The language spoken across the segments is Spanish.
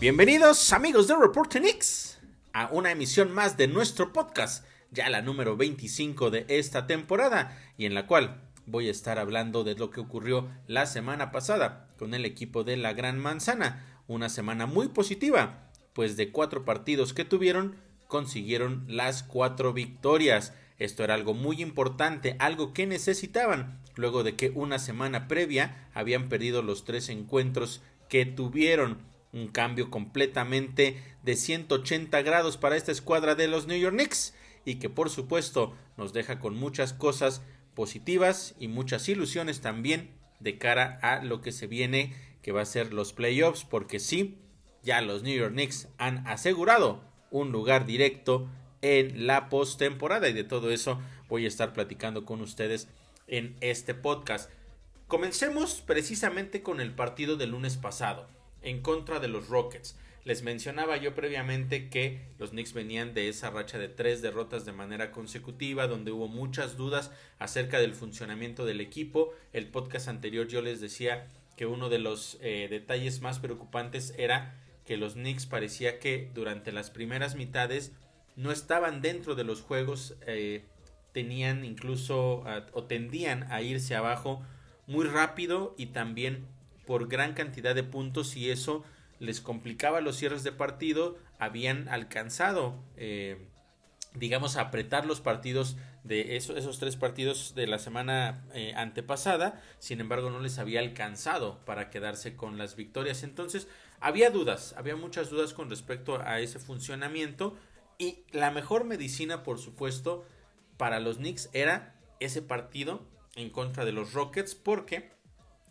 Bienvenidos amigos de Reporte Knicks a una emisión más de nuestro podcast, ya la número 25 de esta temporada y en la cual voy a estar hablando de lo que ocurrió la semana pasada con el equipo de la Gran Manzana, una semana muy positiva, pues de cuatro partidos que tuvieron consiguieron las cuatro victorias. Esto era algo muy importante, algo que necesitaban, luego de que una semana previa habían perdido los tres encuentros que tuvieron un cambio completamente de 180 grados para esta escuadra de los New York Knicks y que por supuesto nos deja con muchas cosas positivas y muchas ilusiones también de cara a lo que se viene que va a ser los playoffs porque sí, ya los New York Knicks han asegurado un lugar directo en la postemporada y de todo eso voy a estar platicando con ustedes en este podcast. Comencemos precisamente con el partido del lunes pasado en contra de los Rockets. Les mencionaba yo previamente que los Knicks venían de esa racha de tres derrotas de manera consecutiva, donde hubo muchas dudas acerca del funcionamiento del equipo. El podcast anterior yo les decía que uno de los eh, detalles más preocupantes era que los Knicks parecía que durante las primeras mitades no estaban dentro de los juegos, eh, tenían incluso o tendían a irse abajo muy rápido y también por gran cantidad de puntos y eso les complicaba los cierres de partido, habían alcanzado, eh, digamos, apretar los partidos de esos tres partidos de la semana eh, antepasada, sin embargo no les había alcanzado para quedarse con las victorias. Entonces había dudas, había muchas dudas con respecto a ese funcionamiento y la mejor medicina, por supuesto, para los Knicks era ese partido en contra de los Rockets porque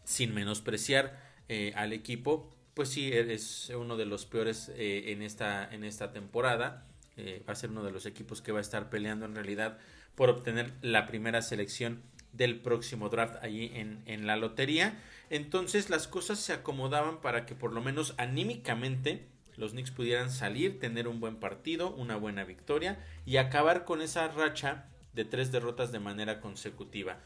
sin menospreciar eh, al equipo, pues sí, es uno de los peores eh, en, esta, en esta temporada. Eh, va a ser uno de los equipos que va a estar peleando en realidad por obtener la primera selección del próximo draft allí en, en la lotería. Entonces las cosas se acomodaban para que por lo menos anímicamente los Knicks pudieran salir, tener un buen partido, una buena victoria y acabar con esa racha de tres derrotas de manera consecutiva.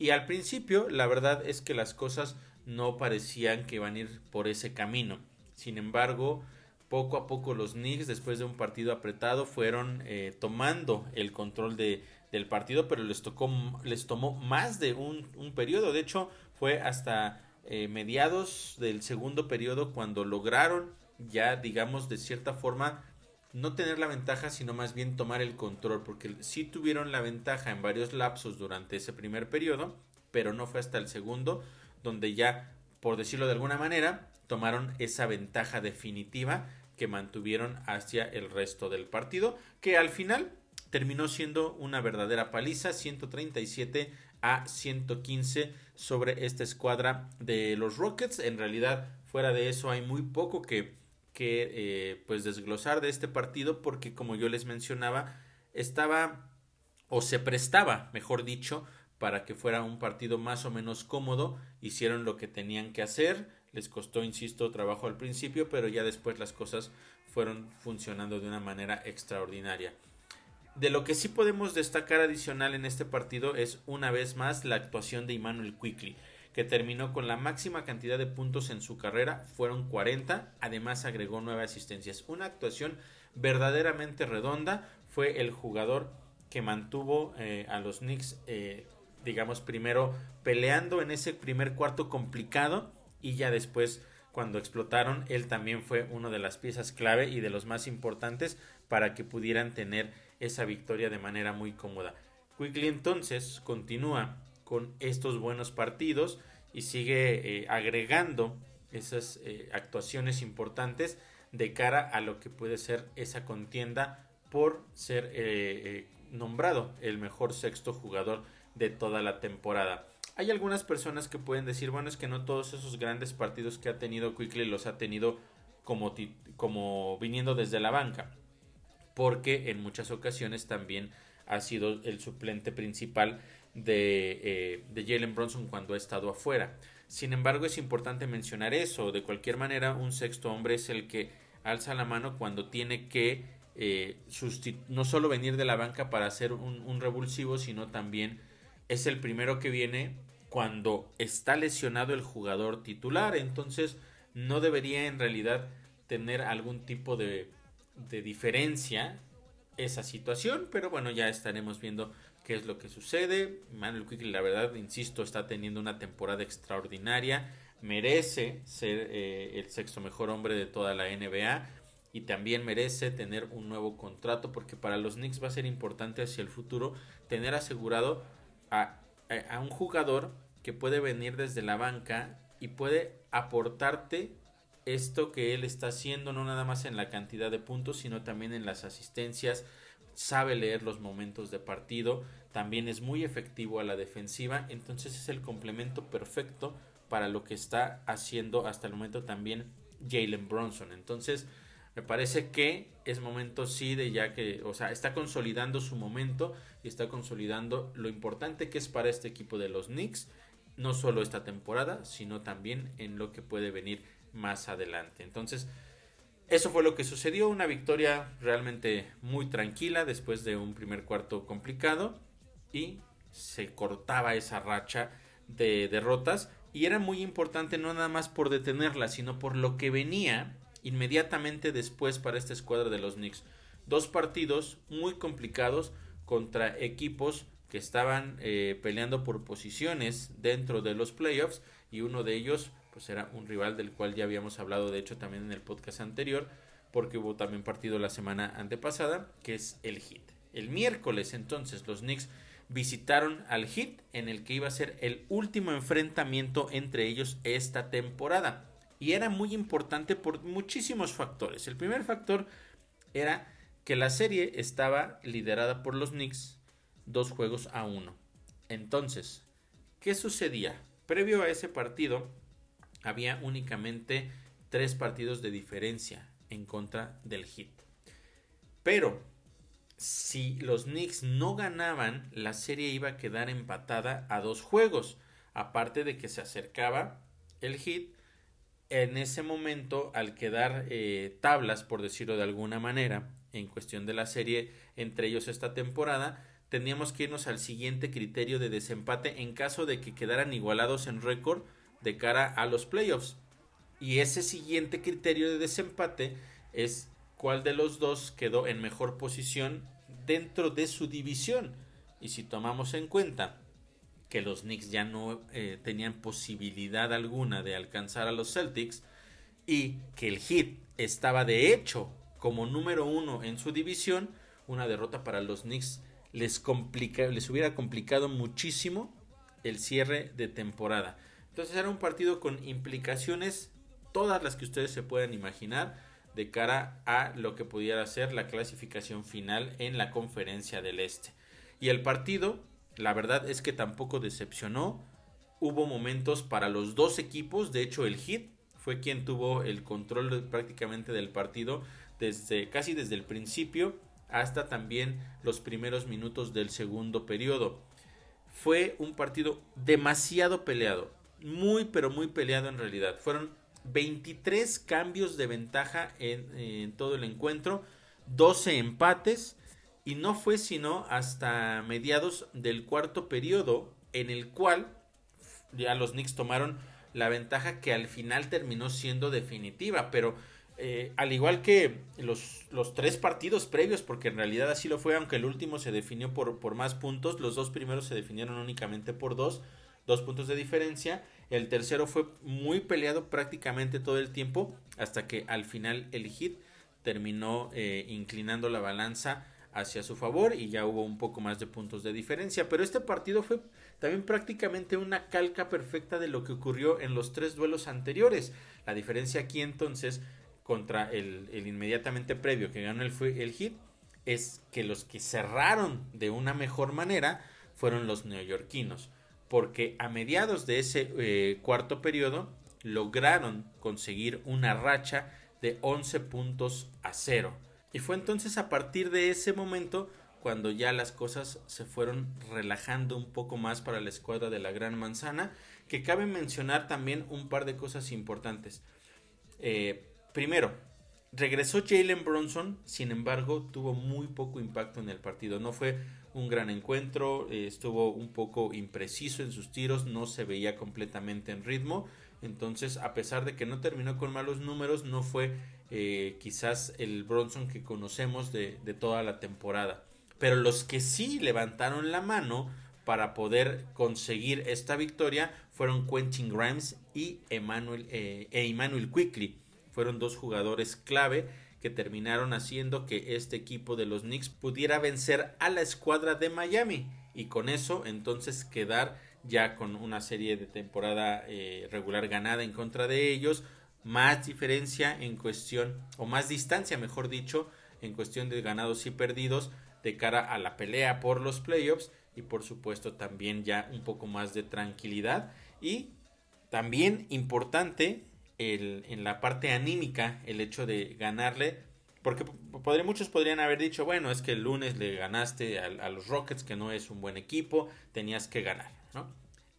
Y al principio, la verdad es que las cosas no parecían que iban a ir por ese camino. Sin embargo, poco a poco los Knicks, después de un partido apretado, fueron eh, tomando el control de, del partido, pero les, tocó, les tomó más de un, un periodo. De hecho, fue hasta eh, mediados del segundo periodo cuando lograron ya, digamos, de cierta forma, no tener la ventaja, sino más bien tomar el control, porque sí tuvieron la ventaja en varios lapsos durante ese primer periodo, pero no fue hasta el segundo donde ya, por decirlo de alguna manera, tomaron esa ventaja definitiva que mantuvieron hacia el resto del partido, que al final terminó siendo una verdadera paliza, 137 a 115 sobre esta escuadra de los Rockets. En realidad, fuera de eso, hay muy poco que que eh, pues desglosar de este partido porque como yo les mencionaba estaba o se prestaba mejor dicho para que fuera un partido más o menos cómodo hicieron lo que tenían que hacer les costó insisto trabajo al principio pero ya después las cosas fueron funcionando de una manera extraordinaria. De lo que sí podemos destacar adicional en este partido es una vez más la actuación de Emmanuel Quickly que terminó con la máxima cantidad de puntos en su carrera, fueron 40, además agregó nueve asistencias. Una actuación verdaderamente redonda, fue el jugador que mantuvo eh, a los Knicks, eh, digamos, primero peleando en ese primer cuarto complicado y ya después cuando explotaron, él también fue una de las piezas clave y de los más importantes para que pudieran tener esa victoria de manera muy cómoda. Quickly entonces continúa con estos buenos partidos y sigue eh, agregando esas eh, actuaciones importantes de cara a lo que puede ser esa contienda por ser eh, nombrado el mejor sexto jugador de toda la temporada. Hay algunas personas que pueden decir, bueno, es que no todos esos grandes partidos que ha tenido Quickly los ha tenido como, como viniendo desde la banca, porque en muchas ocasiones también ha sido el suplente principal de, eh, de Jalen Bronson cuando ha estado afuera. Sin embargo, es importante mencionar eso. De cualquier manera, un sexto hombre es el que alza la mano cuando tiene que eh, no solo venir de la banca para hacer un, un revulsivo, sino también es el primero que viene cuando está lesionado el jugador titular. Entonces, no debería en realidad tener algún tipo de, de diferencia esa situación, pero bueno, ya estaremos viendo qué es lo que sucede. Manuel Quickly, la verdad, insisto, está teniendo una temporada extraordinaria, merece ser eh, el sexto mejor hombre de toda la NBA y también merece tener un nuevo contrato porque para los Knicks va a ser importante hacia el futuro tener asegurado a, a un jugador que puede venir desde la banca y puede aportarte esto que él está haciendo, no nada más en la cantidad de puntos, sino también en las asistencias, sabe leer los momentos de partido, también es muy efectivo a la defensiva, entonces es el complemento perfecto para lo que está haciendo hasta el momento también Jalen Bronson. Entonces, me parece que es momento sí de ya que, o sea, está consolidando su momento y está consolidando lo importante que es para este equipo de los Knicks, no solo esta temporada, sino también en lo que puede venir más adelante. Entonces, eso fue lo que sucedió, una victoria realmente muy tranquila después de un primer cuarto complicado y se cortaba esa racha de derrotas y era muy importante no nada más por detenerla, sino por lo que venía inmediatamente después para esta escuadra de los Knicks. Dos partidos muy complicados contra equipos que estaban eh, peleando por posiciones dentro de los playoffs y uno de ellos pues era un rival del cual ya habíamos hablado de hecho también en el podcast anterior porque hubo también partido la semana antepasada que es el Heat. El miércoles entonces los Knicks visitaron al Heat en el que iba a ser el último enfrentamiento entre ellos esta temporada y era muy importante por muchísimos factores. El primer factor era que la serie estaba liderada por los Knicks dos juegos a uno. Entonces, ¿qué sucedía? Previo a ese partido, había únicamente tres partidos de diferencia en contra del Heat. Pero si los Knicks no ganaban, la serie iba a quedar empatada a dos juegos. Aparte de que se acercaba el Heat en ese momento, al quedar eh, tablas, por decirlo de alguna manera, en cuestión de la serie entre ellos esta temporada, teníamos que irnos al siguiente criterio de desempate en caso de que quedaran igualados en récord de cara a los playoffs. Y ese siguiente criterio de desempate es cuál de los dos quedó en mejor posición dentro de su división. Y si tomamos en cuenta que los Knicks ya no eh, tenían posibilidad alguna de alcanzar a los Celtics y que el Heat estaba de hecho como número uno en su división, una derrota para los Knicks les, les hubiera complicado muchísimo el cierre de temporada. Entonces era un partido con implicaciones, todas las que ustedes se puedan imaginar, de cara a lo que pudiera ser la clasificación final en la conferencia del Este. Y el partido, la verdad es que tampoco decepcionó. Hubo momentos para los dos equipos, de hecho el Hit fue quien tuvo el control prácticamente del partido desde casi desde el principio hasta también los primeros minutos del segundo periodo. Fue un partido demasiado peleado, muy pero muy peleado en realidad. Fueron 23 cambios de ventaja en, todo el encuentro, 12 empates y no fue sino hasta mediados del cuarto periodo en el cual ya los Knicks tomaron la ventaja que al final terminó siendo definitiva, pero eh, al igual que los, los, tres partidos previos, porque en realidad así lo fue, aunque el último se definió por, por más puntos, los dos primeros se definieron únicamente por dos, dos puntos de diferencia. El tercero fue muy peleado prácticamente todo el tiempo, hasta que al final el hit terminó eh, inclinando la balanza hacia su favor y ya hubo un poco más de puntos de diferencia. Pero este partido fue también prácticamente una calca perfecta de lo que ocurrió en los tres duelos anteriores. La diferencia aquí entonces contra el, inmediatamente previo que ganó el, el hit es que los que cerraron de una mejor manera fueron los neoyorquinos, porque a mediados de ese eh, cuarto periodo lograron conseguir una racha de 11 puntos a cero. Y fue entonces a partir de ese momento cuando ya las cosas se fueron relajando un poco más para la escuadra de la Gran Manzana, que cabe mencionar también un par de cosas importantes. Eh, Primero, regresó Jalen Bronson, sin embargo, tuvo muy poco impacto en el partido. No fue un gran encuentro, eh, estuvo un poco impreciso en sus tiros, no se veía completamente en ritmo. Entonces, a pesar de que no terminó con malos números, no fue eh, quizás el Bronson que conocemos de, toda la temporada. Pero los que sí levantaron la mano para poder conseguir esta victoria fueron Quentin Grimes y Emmanuel, eh, e Emmanuel Quickly. Fueron dos jugadores clave que terminaron haciendo que este equipo de los Knicks pudiera vencer a la escuadra de Miami y con eso entonces quedar ya con una serie de temporada eh, regular ganada en contra de ellos, más diferencia en cuestión, o más distancia mejor dicho, en cuestión de ganados y perdidos de cara a la pelea por los playoffs y por supuesto también ya un poco más de tranquilidad. Y también importante el, en la parte anímica el hecho de ganarle porque muchos podrían haber dicho bueno es que el lunes le ganaste a, los Rockets que no es un buen equipo tenías que ganar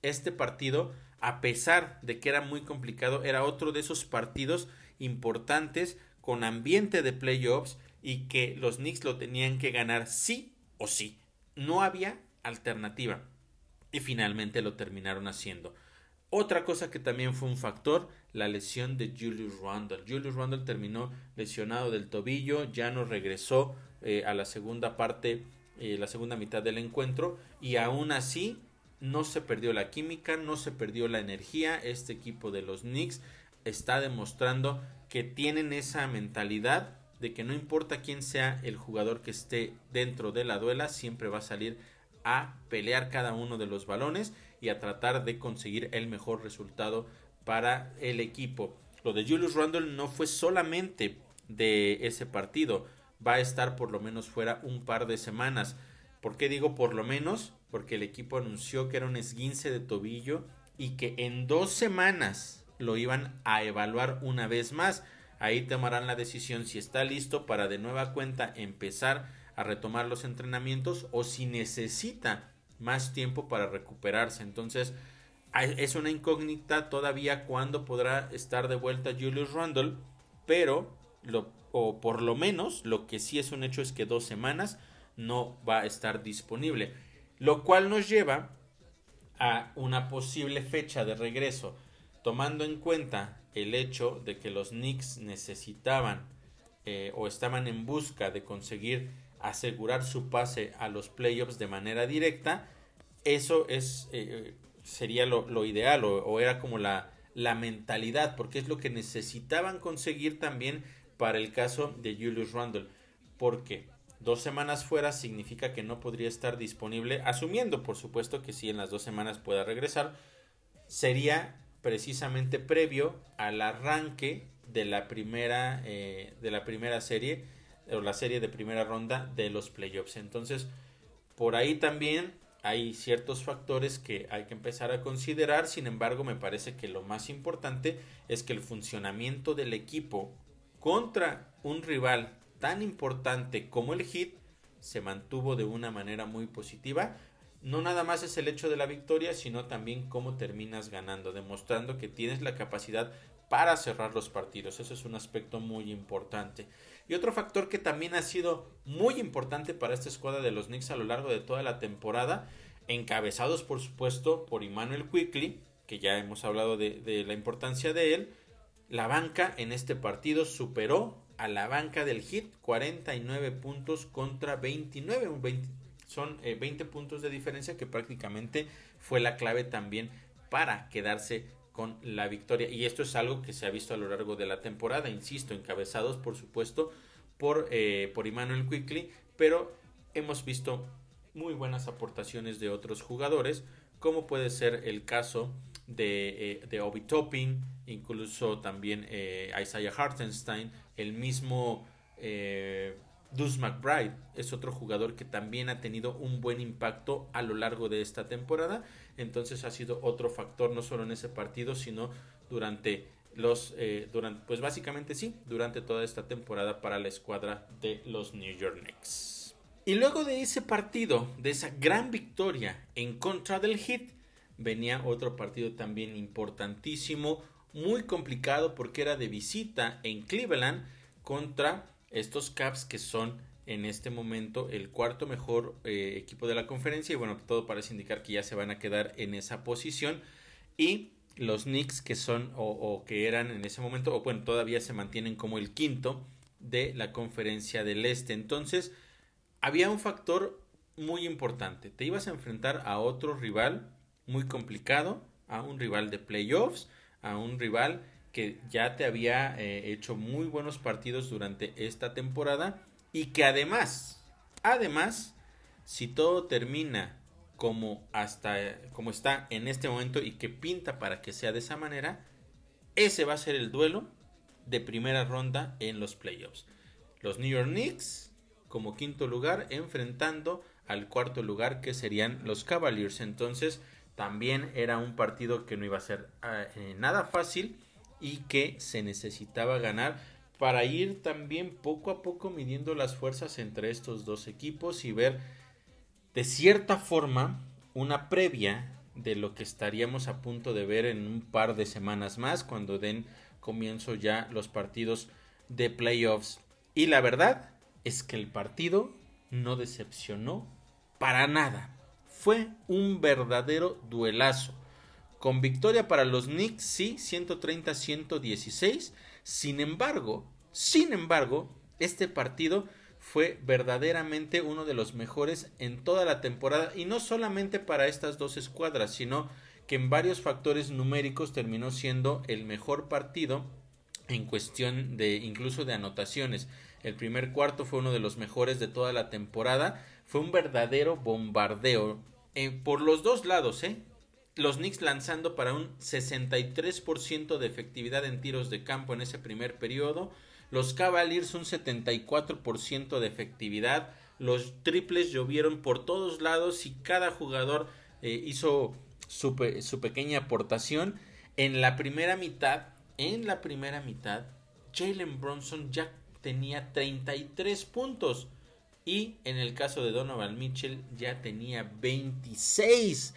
este partido a pesar de que era muy complicado era otro de esos partidos importantes con ambiente de playoffs y que los Knicks lo tenían que ganar sí o sí. No había alternativa. Y finalmente lo terminaron haciendo. Otra cosa que también fue un factor, la lesión de Julius Randle. Julius Randle terminó lesionado del tobillo, ya no regresó eh, a la segunda parte, eh, la segunda mitad del encuentro y aún así no se perdió la química, no se perdió la energía. Este equipo de los Knicks está demostrando que tienen esa mentalidad de que no importa quién sea el jugador que esté dentro de la duela, siempre va a salir a pelear cada uno de los balones y a tratar de conseguir el mejor resultado para el equipo. Lo de Julius Randle no fue solamente de ese partido, va a estar por lo menos fuera un par de semanas. ¿Por qué digo por lo menos? Porque el equipo anunció que era un esguince de tobillo y que en dos semanas lo iban a evaluar una vez más. Ahí tomarán la decisión si está listo para de nueva cuenta empezar a retomar los entrenamientos o si necesita más tiempo para recuperarse. Entonces, es una incógnita todavía cuándo podrá estar de vuelta Julius Randle, pero lo, o por lo menos lo que sí es un hecho es que dos semanas no va a estar disponible, lo cual nos lleva a una posible fecha de regreso, tomando en cuenta el hecho de que los Knicks necesitaban eh, o estaban en busca de conseguir asegurar su pase a los playoffs de manera directa, eso es eh, sería lo, ideal o, era como la, la mentalidad, porque es lo que necesitaban conseguir también para el caso de Julius Randle. Porque dos semanas fuera significa que no podría estar disponible, asumiendo por supuesto que si en las dos semanas pueda regresar, sería precisamente previo al arranque de la primera, eh, de la primera serie o la serie de primera ronda de los playoffs. Entonces, por ahí también hay ciertos factores que hay que empezar a considerar. Sin embargo, me parece que lo más importante es que el funcionamiento del equipo contra un rival tan importante como el Heat se mantuvo de una manera muy positiva no nada más es el hecho de la victoria, sino también cómo terminas ganando, demostrando que tienes la capacidad para cerrar los partidos. Eso es un aspecto muy importante. Y otro factor que también ha sido muy importante para esta escuadra de los Knicks a lo largo de toda la temporada, encabezados por supuesto por Emmanuel Quickly, que ya hemos hablado de, la importancia de él, la banca en este partido superó a la banca del Hit 49 puntos contra 29, un 20, son 20 eh, puntos de diferencia que prácticamente fue la clave también para quedarse con la victoria. Y esto es algo que se ha visto a lo largo de la temporada, insisto, encabezados por supuesto por, eh, por Emmanuel Quickly, pero hemos visto muy buenas aportaciones de otros jugadores, como puede ser el caso de, eh, de Obi Topping, incluso también Isaiah Hartenstein, el mismo Dus McBride es otro jugador que también ha tenido un buen impacto a lo largo de esta temporada. Entonces ha sido otro factor no solo en ese partido, sino durante los, eh, durante, pues básicamente sí, durante toda esta temporada para la escuadra de los New York Knicks. Y luego de ese partido, de esa gran victoria en contra del Heat, venía otro partido también importantísimo, muy complicado porque era de visita en Cleveland contra estos Caps que son en este momento el cuarto mejor eh, equipo de la conferencia y bueno, todo parece indicar que ya se van a quedar en esa posición y los Knicks que son o, que eran en ese momento, o bueno, todavía se mantienen como el quinto de la conferencia del Este. Entonces, había un factor muy importante. Te ibas a enfrentar a otro rival muy complicado, a un rival de playoffs, a un rival que ya te había eh, hecho muy buenos partidos durante esta temporada y que además, además, si todo termina como hasta como está en este momento y que pinta para que sea de esa manera, ese va a ser el duelo de primera ronda en los playoffs. Los New York Knicks como quinto lugar enfrentando al cuarto lugar que serían los Cavaliers. Entonces también era un partido que no iba a ser eh, nada fácil y que se necesitaba ganar para ir también poco a poco midiendo las fuerzas entre estos dos equipos y ver de cierta forma una previa de lo que estaríamos a punto de ver en un par de semanas más cuando den comienzo ya los partidos de playoffs. Y la verdad es que el partido no decepcionó para nada. Fue un verdadero duelazo. Con victoria para los Knicks, sí, 130-116. Sin embargo, sin embargo, este partido fue verdaderamente uno de los mejores en toda la temporada y no solamente para estas dos escuadras, sino que en varios factores numéricos terminó siendo el mejor partido en cuestión de incluso de anotaciones. El primer cuarto fue uno de los mejores de toda la temporada. Fue un verdadero bombardeo eh, por los dos lados, ¿eh? Los Knicks lanzando para un 63% de efectividad en tiros de campo en ese primer periodo. Los Cavaliers un 74% de efectividad. Los triples llovieron por todos lados y cada jugador eh, hizo su, su pequeña aportación. En la primera mitad, en la primera mitad, Jalen Bronson ya tenía 33 puntos. Y en el caso de Donovan Mitchell ya tenía 26.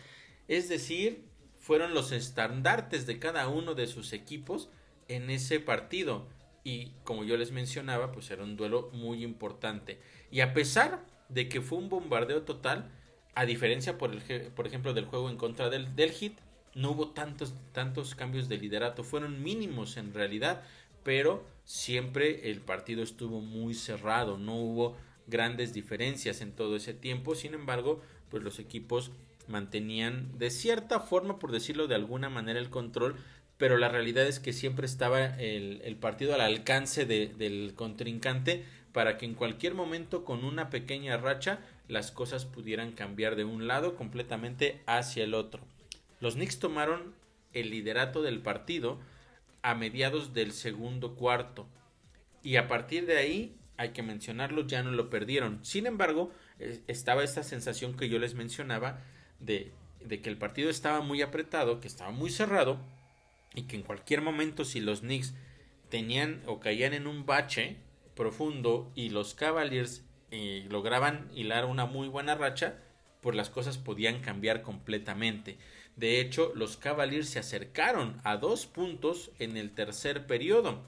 Es decir, fueron los estandartes de cada uno de sus equipos en ese partido. Y como yo les mencionaba, pues era un duelo muy importante. Y a pesar de que fue un bombardeo total, a diferencia, por, el, por ejemplo, del juego en contra del, del Hit, no hubo tantos, tantos cambios de liderato. Fueron mínimos en realidad, pero siempre el partido estuvo muy cerrado. No hubo grandes diferencias en todo ese tiempo. Sin embargo, pues los equipos mantenían de cierta forma, por decirlo de alguna manera, el control, pero la realidad es que siempre estaba el, partido al alcance del contrincante para que en cualquier momento con una pequeña racha las cosas pudieran cambiar de un lado completamente hacia el otro. Los Knicks tomaron el liderato del partido a mediados del segundo cuarto y a partir de ahí hay que mencionarlo, ya no lo perdieron. Sin embargo, eh, estaba esta sensación que yo les mencionaba de, que el partido estaba muy apretado, que estaba muy cerrado y que en cualquier momento si los Knicks tenían o caían en un bache profundo y los Cavaliers eh, lograban hilar una muy buena racha, pues las cosas podían cambiar completamente. De hecho, los Cavaliers se acercaron a dos puntos en el tercer periodo.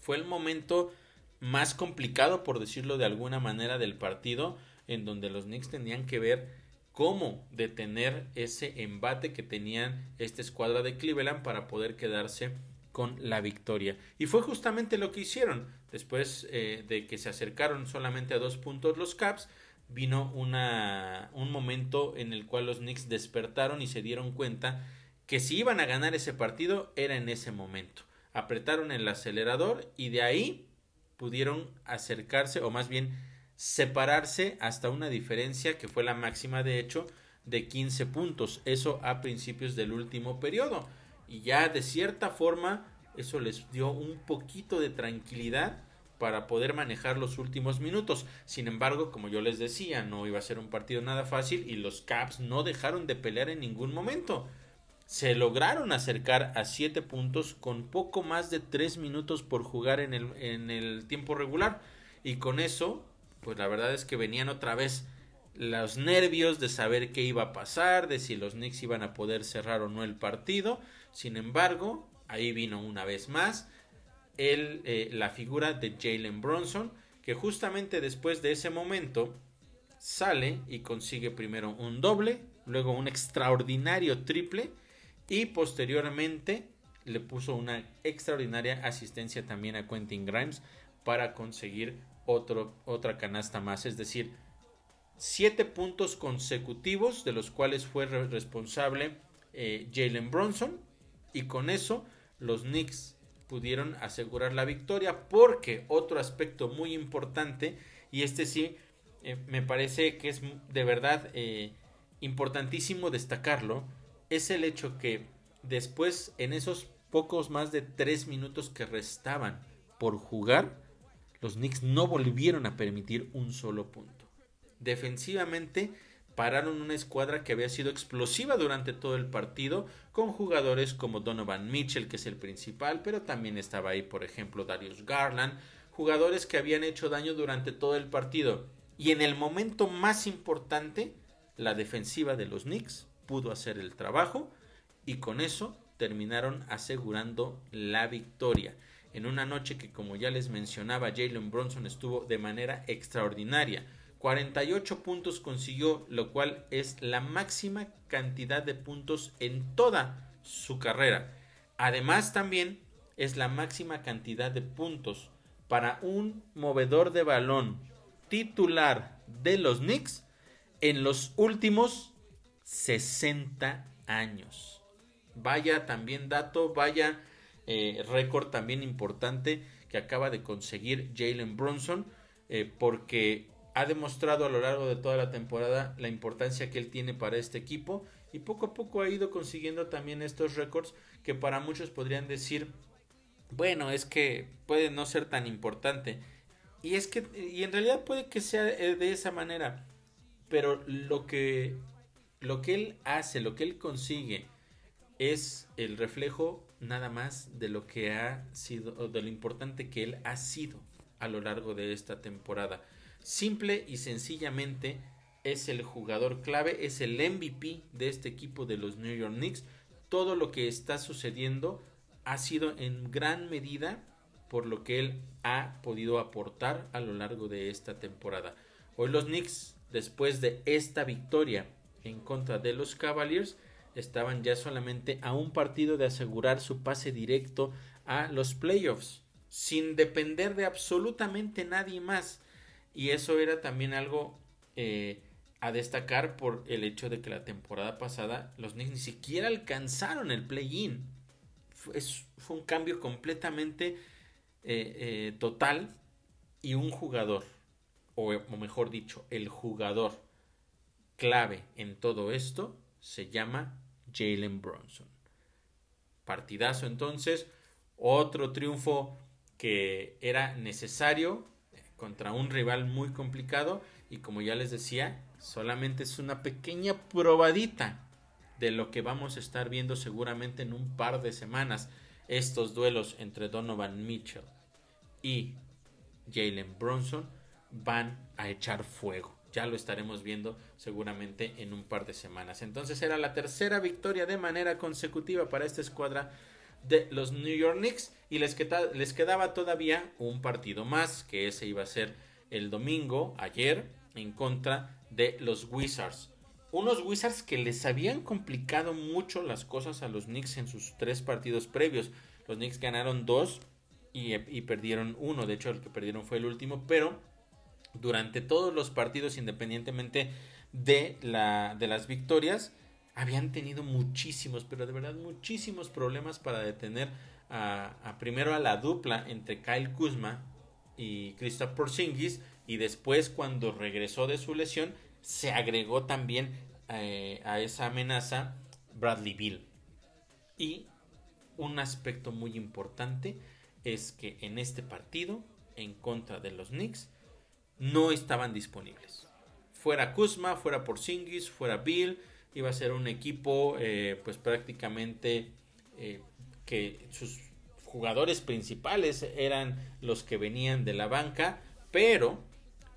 Fue el momento más complicado, por decirlo de alguna manera, del partido, en donde los Knicks tenían que ver cómo detener ese embate que tenían esta escuadra de Cleveland para poder quedarse con la victoria. Y fue justamente lo que hicieron. Después eh, de que se acercaron solamente a dos puntos los Caps, vino una, un momento en el cual los Knicks despertaron y se dieron cuenta que si iban a ganar ese partido era en ese momento. Apretaron el acelerador y de ahí pudieron acercarse o más bien separarse hasta una diferencia que fue la máxima de hecho de 15 puntos, eso a principios del último periodo. Y ya de cierta forma eso les dio un poquito de tranquilidad para poder manejar los últimos minutos. Sin embargo, como yo les decía, no iba a ser un partido nada fácil y los Caps no dejaron de pelear en ningún momento. Se lograron acercar a 7 puntos con poco más de 3 minutos por jugar en el, en el tiempo regular. Y con eso pues la verdad es que venían otra vez los nervios de saber qué iba a pasar, de si los Knicks iban a poder cerrar o no el partido. Sin embargo, ahí vino una vez más eh, la figura de Jalen Bronson, que justamente después de ese momento sale y consigue primero un doble, luego un extraordinario triple y posteriormente le puso una extraordinaria asistencia también a Quentin Grimes para conseguir otro, otra canasta más, es decir, siete puntos consecutivos de los cuales fue responsable eh, Jalen Bronson y con eso los Knicks pudieron asegurar la victoria. Porque otro aspecto muy importante y este sí eh, me parece que es de verdad eh, importantísimo destacarlo es el hecho que después en esos pocos más de tres minutos que restaban por jugar los Knicks no volvieron a permitir un solo punto defensivamente pararon una escuadra que había sido explosiva durante todo el partido, con jugadores como Donovan Mitchell, que es el principal, pero también estaba ahí, por ejemplo, Darius Garland, jugadores que habían hecho daño durante todo el partido. Y en el momento más importante, la defensiva de los Knicks pudo hacer el trabajo y con eso terminaron asegurando la victoria. En una noche que, como ya les mencionaba, Jalen Bronson estuvo de manera extraordinaria 48 puntos consiguió, lo cual es la máxima cantidad de puntos en toda su carrera. Además también es la máxima cantidad de puntos para un movedor de balón titular de los Knicks en los últimos 60 años. Vaya también dato, vaya eh, récord también importante que acaba de conseguir Jalen Bronson, eh, porque ha demostrado a lo largo de toda la temporada la importancia que él tiene para este equipo y poco a poco ha ido consiguiendo también estos récords que para muchos podrían decir, bueno, es que puede no ser tan importante. Y es que, y en realidad puede que sea eh, de esa manera, pero lo que, lo que él hace, lo que él consigue, es el reflejo nada más de lo que ha sido, de lo importante que él ha sido a lo largo de esta temporada. Simple y sencillamente es el jugador clave, es el MVP de este equipo de los New York Knicks. Todo lo que está sucediendo ha sido en gran medida por lo que él ha podido aportar a lo largo de esta temporada. Hoy los Knicks, después de esta victoria en contra de los Cavaliers, estaban ya solamente a un partido de asegurar su pase directo a los playoffs, sin depender de absolutamente nadie más. Y eso era también algo eh, a destacar por el hecho de que la temporada pasada los Knicks ni siquiera alcanzaron el play-in. Fue, un cambio completamente eh, eh, total y un jugador, o mejor dicho, el jugador clave en todo esto se llama Jalen Bronson. Partidazo entonces, otro triunfo que era necesario contra un rival muy complicado y como ya les decía, solamente es una pequeña probadita de lo que vamos a estar viendo seguramente en un par de semanas. Estos duelos entre Donovan Mitchell y Jalen Bronson van a echar fuego. Ya lo estaremos viendo seguramente en un par de semanas. Entonces era la tercera victoria de manera consecutiva para esta escuadra de los New York Knicks y les, les quedaba todavía un partido más, que ese iba a ser el domingo, ayer, en contra de los Wizards. Unos Wizards que les habían complicado mucho las cosas a los Knicks en sus tres partidos previos. Los Knicks ganaron dos y, y perdieron uno. De hecho, el que perdieron fue el último. Pero durante todos los partidos, independientemente de, la, de las victorias, habían tenido muchísimos, pero de verdad muchísimos problemas para detener a, primero a la dupla entre Kyle Kuzma y Christoph Porzingis y después cuando regresó de su lesión se agregó también eh, a esa amenaza Bradley Bill. Y un aspecto muy importante es que en este partido en contra de los Knicks no estaban disponibles. Fuera Kuzma, fuera Porzingis, fuera Bill, iba a ser un equipo eh, pues prácticamente eh, que sus jugadores principales eran los que venían de la banca, pero,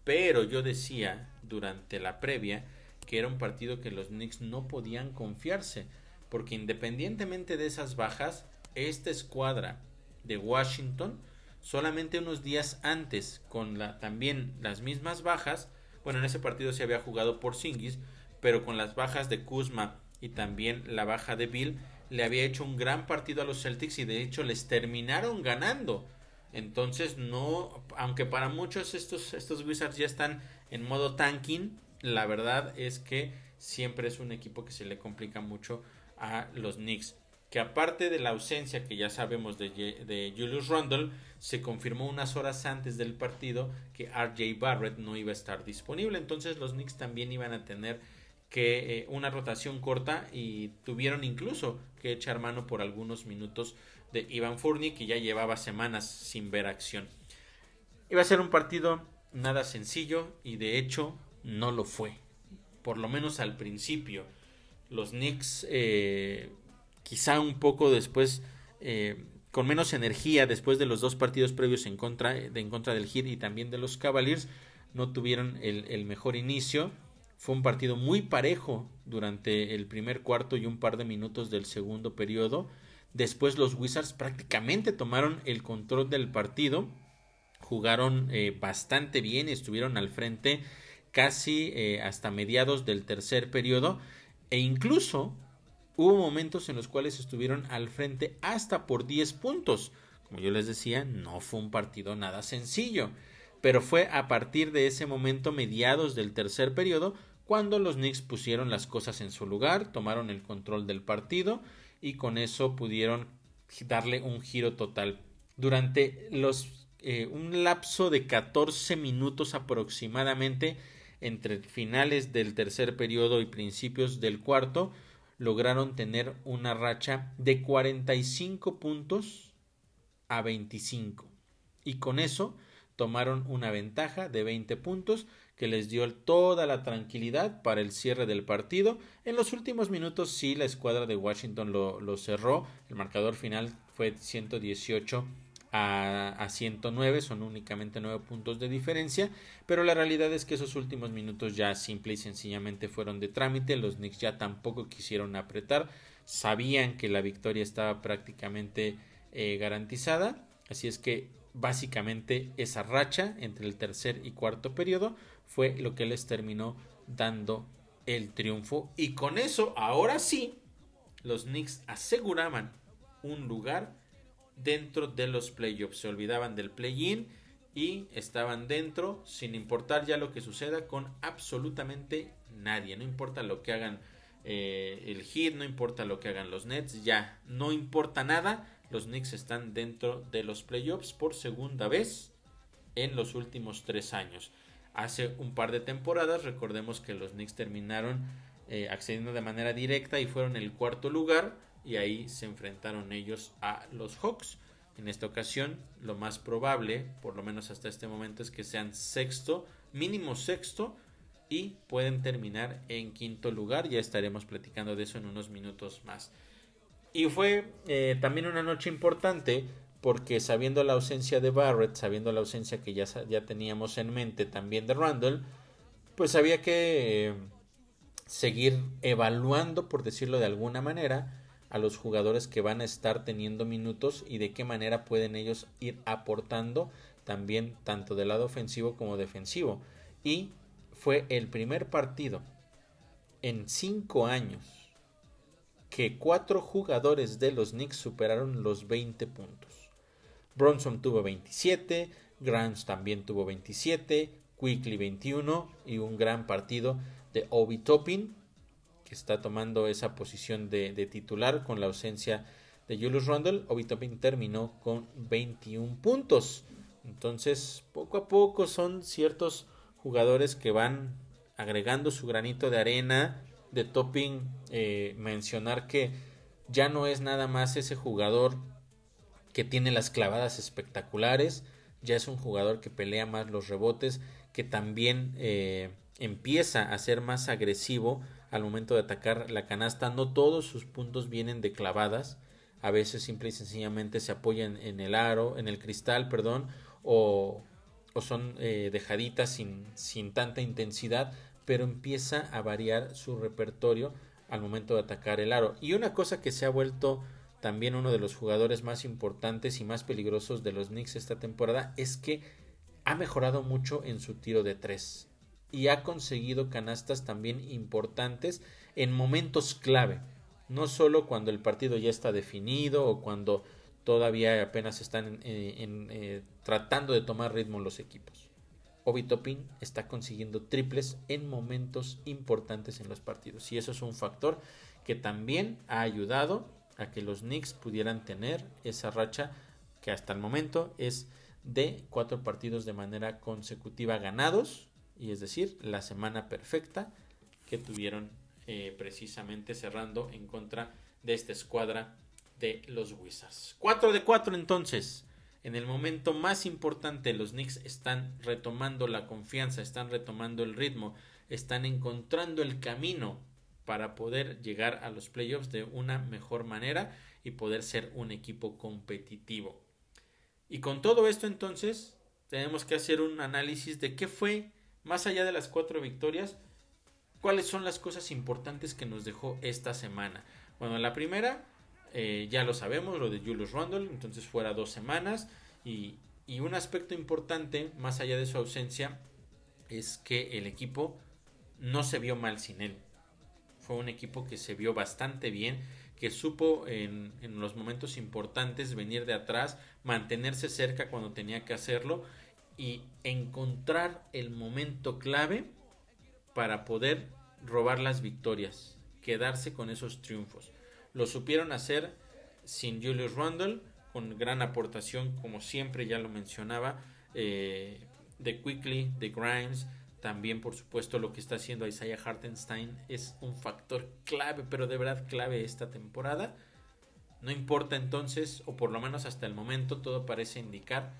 pero yo decía durante la previa que era un partido que los Knicks no podían confiarse, porque independientemente de esas bajas, esta escuadra de Washington, solamente unos días antes, con la, también las mismas bajas, bueno, en ese partido se había jugado por Singis, pero con las bajas de Kuzma y también la baja de Bill, le había hecho un gran partido a los Celtics y de hecho les terminaron ganando. Entonces no, aunque para muchos estos, estos Wizards ya están en modo tanking, la verdad es que siempre es un equipo que se le complica mucho a los Knicks. Que aparte de la ausencia que ya sabemos de, Julius Randle, se confirmó unas horas antes del partido que RJ Barrett no iba a estar disponible. Entonces los Knicks también iban a tener que eh, una rotación corta y tuvieron incluso que echar mano por algunos minutos de Ivan Fournier que ya llevaba semanas sin ver acción. Iba a ser un partido nada sencillo y de hecho no lo fue. Por lo menos al principio. Los Knicks eh, quizá un poco después eh, con menos energía después de los dos partidos previos en contra, de, en contra del Heat y también de los Cavaliers no tuvieron el mejor inicio fue un partido muy parejo durante el primer cuarto y un par de minutos del segundo periodo. Después los Wizards prácticamente tomaron el control del partido. Jugaron eh, bastante bien, estuvieron al frente casi eh, hasta mediados del tercer periodo. E incluso hubo momentos en los cuales estuvieron al frente hasta por 10 puntos. Como yo les decía, no fue un partido nada sencillo pero fue a partir de ese momento, mediados del tercer periodo, cuando los Knicks pusieron las cosas en su lugar, tomaron el control del partido y con eso pudieron darle un giro total. Durante los eh, un lapso de 14 minutos aproximadamente entre finales del tercer periodo y principios del cuarto, lograron tener una racha de 45 puntos a 25. Y con eso tomaron una ventaja de 20 puntos que les dio toda la tranquilidad para el cierre del partido. En los últimos minutos sí la escuadra de Washington lo, cerró. El marcador final fue 118 a, a, 109, son únicamente 9 puntos de diferencia, pero la realidad es que esos últimos minutos ya simple y sencillamente fueron de trámite, los Knicks ya tampoco quisieron apretar, sabían que la victoria estaba prácticamente eh, garantizada, así es que básicamente esa racha entre el tercer y cuarto periodo fue lo que les terminó dando el triunfo y con eso ahora sí los Knicks aseguraban un lugar dentro de los playoffs. Se olvidaban del play-in y estaban dentro sin importar ya lo que suceda con absolutamente nadie. No importa lo que hagan eh, el Heat no importa lo que hagan los Nets ya no importa nada. Los Knicks están dentro de los playoffs por segunda vez en los últimos tres años. Hace un par de temporadas, recordemos que los Knicks terminaron eh, accediendo de manera directa y fueron el cuarto lugar y ahí se enfrentaron ellos a los Hawks. En esta ocasión, lo más probable, por lo menos hasta este momento, es que sean sexto, mínimo sexto, y pueden terminar en quinto lugar. Ya estaremos platicando de eso en unos minutos más. Y fue eh, también una noche importante porque sabiendo la ausencia de Barrett, sabiendo la ausencia que ya, ya teníamos en mente también de Randall, pues había que eh, seguir evaluando, por decirlo de alguna manera, a los jugadores que van a estar teniendo minutos y de qué manera pueden ellos ir aportando también tanto del lado ofensivo como defensivo. Y fue el primer partido en cinco años que cuatro jugadores de los Knicks superaron los 20 puntos. Bronson tuvo 27, Grant también tuvo 27, Quickly 21 y un gran partido de Obi Toppin, está tomando esa posición de, titular con la ausencia de Julius Randle. Obi terminó con 21 puntos. Entonces, poco a poco son ciertos jugadores que van agregando su granito de arena de Topping eh, mencionar que ya no es nada más ese jugador que tiene las clavadas espectaculares, ya es un jugador que pelea más los rebotes, que también eh, empieza a ser más agresivo al momento de atacar la canasta. No todos sus puntos vienen de clavadas, a veces simple y sencillamente se apoyan en el aro, en el cristal, perdón, o, son eh, dejaditas sin, sin tanta intensidad, pero empieza a variar su repertorio al momento de atacar el aro. Y una cosa que se ha vuelto también uno de los jugadores más importantes y más peligrosos de los Knicks esta temporada es que ha mejorado mucho en su tiro de tres y ha conseguido canastas también importantes en momentos clave. no solo cuando el partido ya está definido o cuando todavía apenas están eh, tratando de tomar ritmo los equipos. Obi Toppin está consiguiendo triples en momentos importantes en los partidos y eso es un factor que también ha ayudado a que los Knicks pudieran tener esa racha que hasta el momento es de cuatro partidos de manera consecutiva ganados y es decir la semana perfecta que tuvieron eh, precisamente cerrando en contra de esta escuadra de los Wizards. 4 de 4 entonces. En el momento más importante los Knicks están retomando la confianza, están retomando el ritmo, están encontrando el camino para poder llegar a los playoffs de una mejor manera y poder ser un equipo competitivo. Y con todo esto entonces tenemos que hacer un análisis de qué fue, más allá de las cuatro victorias, cuáles son las cosas importantes que nos dejó esta semana. Bueno, la primera eh, ya lo sabemos, lo de Julius Randle, entonces fuera dos semanas. Y, un aspecto importante, más allá de su ausencia, es que el equipo no se vio mal sin él. Fue un equipo que se vio bastante bien, que supo en, los momentos importantes venir de atrás, mantenerse cerca cuando tenía que hacerlo y encontrar el momento clave para poder robar las victorias, quedarse con esos triunfos. Lo supieron hacer sin Julius Randle, con gran aportación, como siempre ya lo mencionaba, eh, de Quickly, de Grimes, también por supuesto lo que está haciendo Isaiah Hartenstein es un factor clave, pero de verdad clave esta temporada. No importa entonces, o por lo menos hasta el momento, todo parece indicar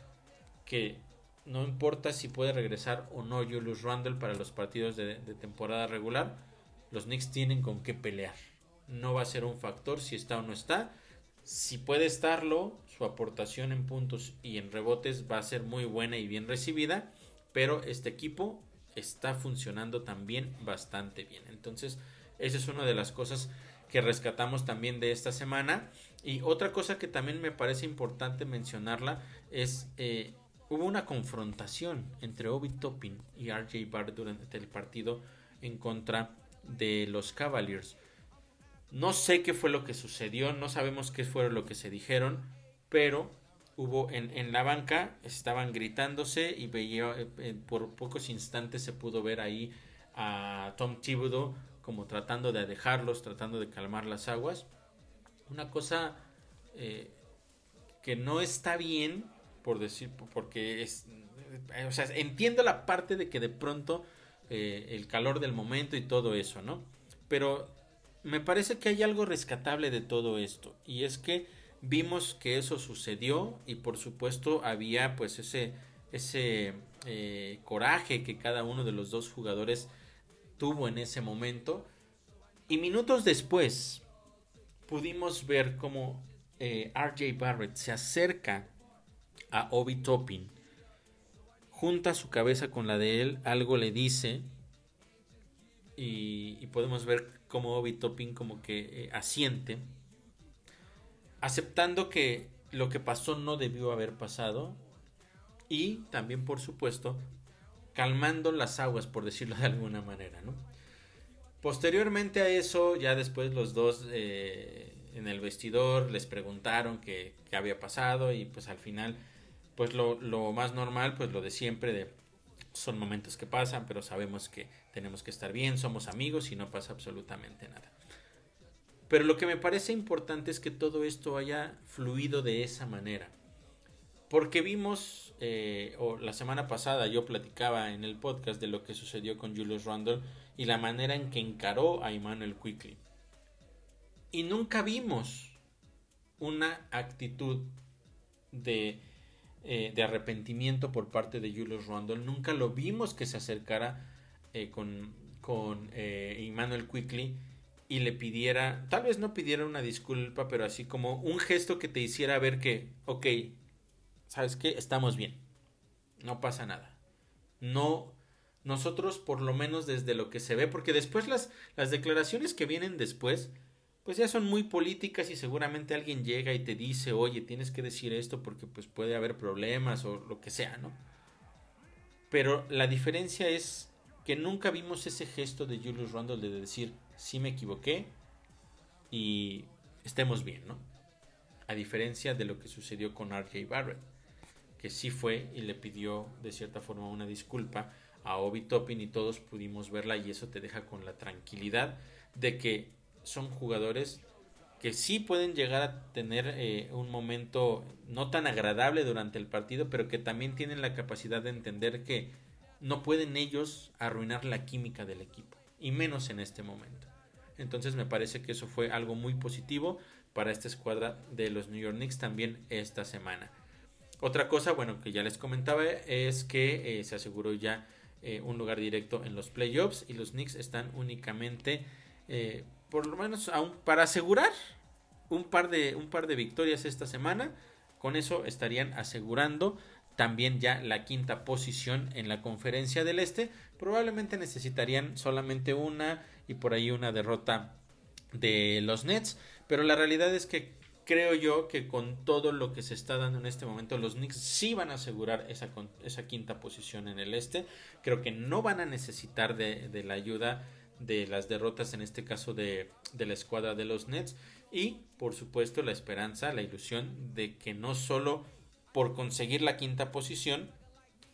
que no importa si puede regresar o no Julius Randle para los partidos de temporada regular, los Knicks tienen con qué pelear no va a ser un factor si está o no está. Si puede estarlo, su aportación en puntos y en rebotes va a ser muy buena y bien recibida, pero este equipo está funcionando también bastante bien. Entonces, esa es una de las cosas que rescatamos también de esta semana. Y otra cosa que también me parece importante mencionarla es eh, hubo una confrontación entre Obi Toppin y RJ Barrett durante el partido en contra de los Cavaliers. No sé qué fue lo que sucedió, no sabemos qué fue lo que se dijeron, pero hubo en, la banca, estaban gritándose y veía, eh, por pocos instantes se pudo ver ahí a Tom Thibodeau como tratando de dejarlos, tratando de calmar las aguas. Una cosa eh, que no está bien, por decir, porque es, eh, o sea, entiendo la parte de que de pronto el calor del momento y todo eso, ¿no? Pero me parece que hay algo rescatable de todo esto y es que vimos que eso sucedió y por supuesto había pues ese ese eh, coraje que cada uno de los dos jugadores tuvo en ese momento y minutos después pudimos ver cómo eh, RJ Barrett se acerca a Obi Toppin junta su cabeza con la de él algo le dice y, podemos ver cómo Obi Topping como que eh, asiente, aceptando que lo que pasó no debió haber pasado y también por supuesto calmando las aguas por decirlo de alguna manera, ¿no? Posteriormente a eso, ya después los dos eh, en el vestidor les preguntaron qué, había pasado y pues al final, pues lo, lo más normal, pues lo de siempre de son momentos que pasan, pero sabemos que tenemos que estar bien, somos amigos y no pasa absolutamente nada. Pero lo que me parece importante es que todo esto haya fluido de esa manera. Porque vimos, eh, o la semana pasada yo platicaba en el podcast de lo que sucedió con Julius Randle y la manera en que encaró a Emmanuel Quickly. Y nunca vimos una actitud de eh, de arrepentimiento por parte de Julius Randle. Nunca lo vimos que se acercara eh, con, con eh, Quickly y le pidiera, tal vez no pidiera una disculpa, pero así como un gesto que te hiciera ver que, ok, ¿sabes qué? Estamos bien, no pasa nada. No, nosotros por lo menos desde lo que se ve, porque después las, las declaraciones que vienen después, pues ya son muy políticas y seguramente alguien llega y te dice, oye, tienes que decir esto porque pues puede haber problemas o lo que sea, ¿no? Pero la diferencia es que nunca vimos ese gesto de Julius Randle de decir, sí me equivoqué, y estemos bien, ¿no? A diferencia de lo que sucedió con RJ Barrett, que sí fue y le pidió de cierta forma una disculpa a Obi Toppin y todos pudimos verla y eso te deja con la tranquilidad de que son jugadores que sí pueden llegar a tener eh, un momento no tan agradable durante el partido, pero que también tienen la capacidad de entender que no pueden ellos arruinar la química del equipo, y menos en este momento. Entonces me parece que eso fue algo muy positivo para esta escuadra de los New York Knicks también esta semana. Otra cosa, bueno, que ya les comentaba es que eh, se aseguró ya eh, un lugar directo en los playoffs y los Knicks están únicamente, por lo menos aún para asegurar un par de un par de victorias esta semana. Con eso estarían asegurando también ya la quinta posición en la conferencia del este. Probablemente necesitarían solamente una y por ahí una derrota de los Nets. Pero la realidad es que creo yo que con todo lo que se está dando en este momento, los Knicks sí van a asegurar esa, esa quinta posición en el este. Creo que no van a necesitar de, de la ayuda de las derrotas, en este caso de, de la escuadra de los Nets. Y por supuesto la esperanza, la ilusión de que no solo por conseguir la quinta posición,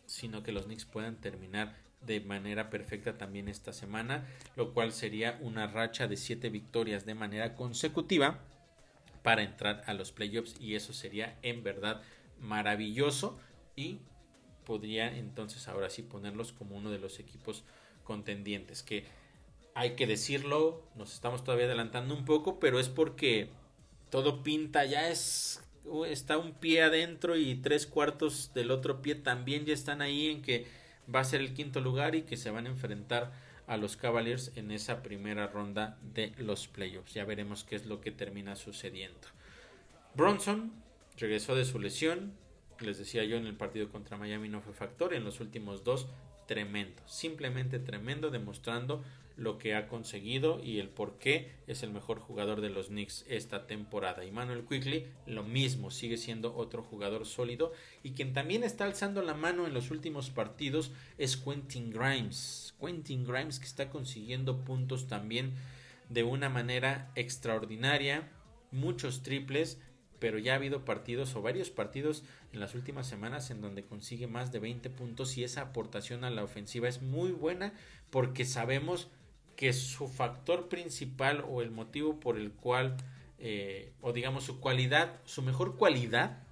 sino que los Knicks puedan terminar de manera perfecta también esta semana, lo cual sería una racha de siete victorias de manera consecutiva para entrar a los playoffs y eso sería en verdad maravilloso y podría entonces ahora sí ponerlos como uno de los equipos contendientes que hay que decirlo, nos estamos todavía adelantando un poco, pero es porque todo pinta, ya es está un pie adentro y tres cuartos del otro pie también ya están ahí en que va a ser el quinto lugar y que se van a enfrentar a los Cavaliers en esa primera ronda de los playoffs. Ya veremos qué es lo que termina sucediendo. Bronson regresó de su lesión. Les decía yo en el partido contra Miami no fue factor. En los últimos dos, tremendo. Simplemente tremendo, demostrando lo que ha conseguido y el por qué es el mejor jugador de los Knicks esta temporada. Y Manuel Quickly lo mismo, sigue siendo otro jugador sólido y quien también está alzando la mano en los últimos partidos es Quentin Grimes. Quentin Grimes que está consiguiendo puntos también de una manera extraordinaria, muchos triples, pero ya ha habido partidos o varios partidos en las últimas semanas en donde consigue más de 20 puntos y esa aportación a la ofensiva es muy buena porque sabemos que su factor principal o el motivo por el cual, eh, o digamos su cualidad, su mejor cualidad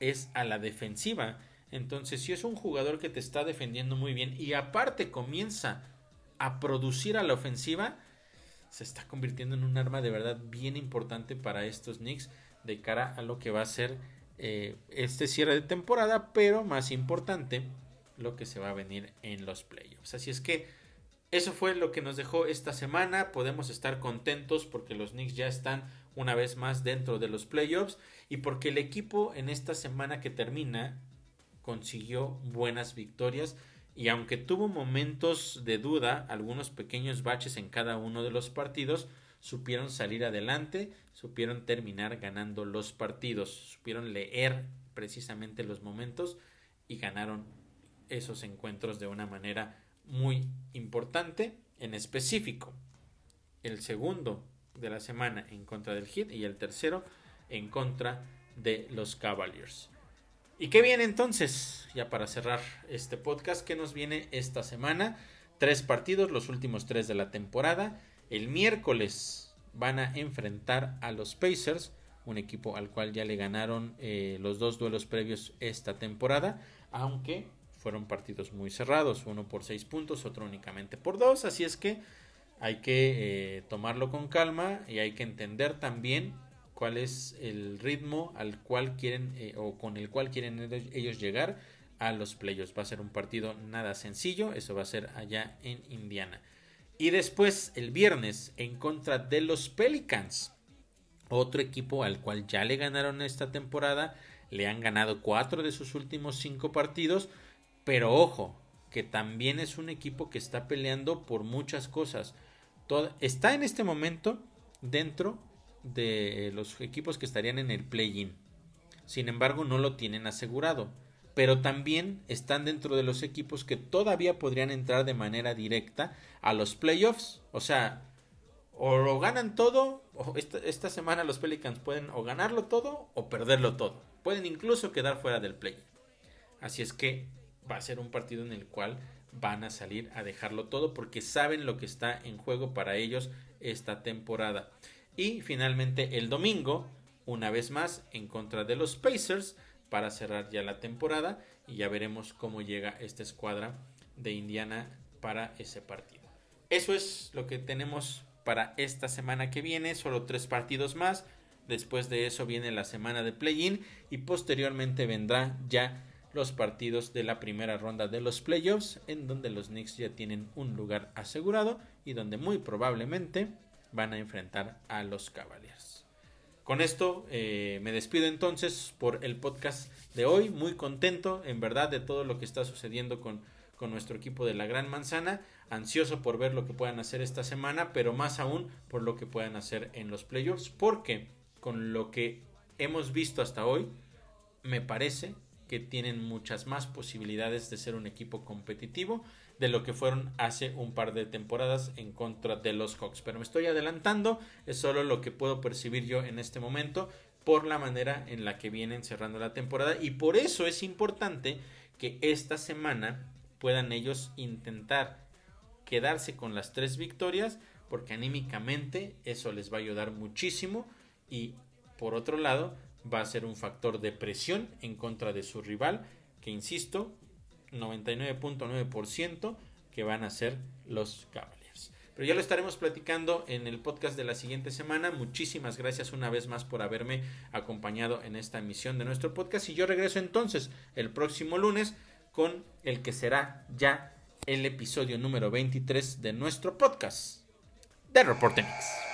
es a la defensiva. Entonces, si es un jugador que te está defendiendo muy bien y aparte comienza a producir a la ofensiva, se está convirtiendo en un arma de verdad bien importante para estos Knicks de cara a lo que va a ser eh, este cierre de temporada, pero más importante, lo que se va a venir en los playoffs. Así es que eso fue lo que nos dejó esta semana. Podemos estar contentos porque los Knicks ya están una vez más dentro de los playoffs y porque el equipo en esta semana que termina consiguió buenas victorias y aunque tuvo momentos de duda, algunos pequeños baches en cada uno de los partidos, supieron salir adelante, supieron terminar ganando los partidos, supieron leer precisamente los momentos y ganaron esos encuentros de una manera muy importante en específico. El segundo de la semana en contra del Heat y el tercero en contra de los Cavaliers. ¿Y qué viene entonces? Ya para cerrar este podcast, ¿qué nos viene esta semana? Tres partidos, los últimos tres de la temporada. El miércoles van a enfrentar a los Pacers, un equipo al cual ya le ganaron eh, los dos duelos previos esta temporada, aunque fueron partidos muy cerrados, uno por seis puntos, otro únicamente por dos, así es que hay que eh, tomarlo con calma y hay que entender también cuál es el ritmo al cual quieren eh, o con el cual quieren ellos llegar a los playoffs. Va a ser un partido nada sencillo, eso va a ser allá en Indiana. Y después el viernes en contra de los Pelicans, otro equipo al cual ya le ganaron esta temporada, le han ganado cuatro de sus últimos cinco partidos pero ojo, que también es un equipo que está peleando por muchas cosas. está en este momento dentro de los equipos que estarían en el play-in. Sin embargo, no lo tienen asegurado. Pero también están dentro de los equipos que todavía podrían entrar de manera directa a los playoffs. O sea, o lo ganan todo, esta, esta, semana los Pelicans pueden o ganarlo todo o perderlo todo. Pueden incluso quedar fuera del play. Así es que va a ser un partido en el cual van a salir a dejarlo todo porque saben lo que está en juego para ellos esta temporada. Y finalmente el domingo, una vez más, en contra de los Pacers para cerrar ya la temporada y ya veremos cómo llega esta escuadra de Indiana para ese partido. Eso es lo que tenemos para esta semana que viene, solo tres partidos más. Después de eso viene la semana de play-in y posteriormente vendrá ya los partidos de la primera ronda de los playoffs, en donde los Knicks ya tienen un lugar asegurado y donde muy probablemente van a enfrentar a los Cavaliers. Con esto eh, me despido entonces por el podcast de hoy, muy contento en verdad de todo lo que está sucediendo con, con nuestro equipo de la Gran Manzana ansioso por ver lo que puedan hacer esta semana, pero más aún por lo que puedan hacer en los playoffs, porque con lo que hemos visto hasta hoy, me parece que tienen muchas más posibilidades de ser un equipo competitivo de lo que fueron hace un par de temporadas en contra de los Hawks. Pero me estoy adelantando, es solo lo que puedo percibir yo en este momento por la manera en la que vienen cerrando la temporada y por eso es importante que esta semana puedan ellos intentar quedarse con las tres victorias porque anímicamente eso les va a ayudar muchísimo y por otro lado va a ser un factor de presión en contra de su rival que insisto 99.9% que van a ser los Cavaliers. Pero ya lo estaremos platicando en el podcast de la siguiente semana. Muchísimas gracias una vez más por haberme acompañado en esta emisión de nuestro podcast y yo regreso entonces el próximo lunes con el que será ya el episodio número 23 de nuestro podcast de Reporte Knicks.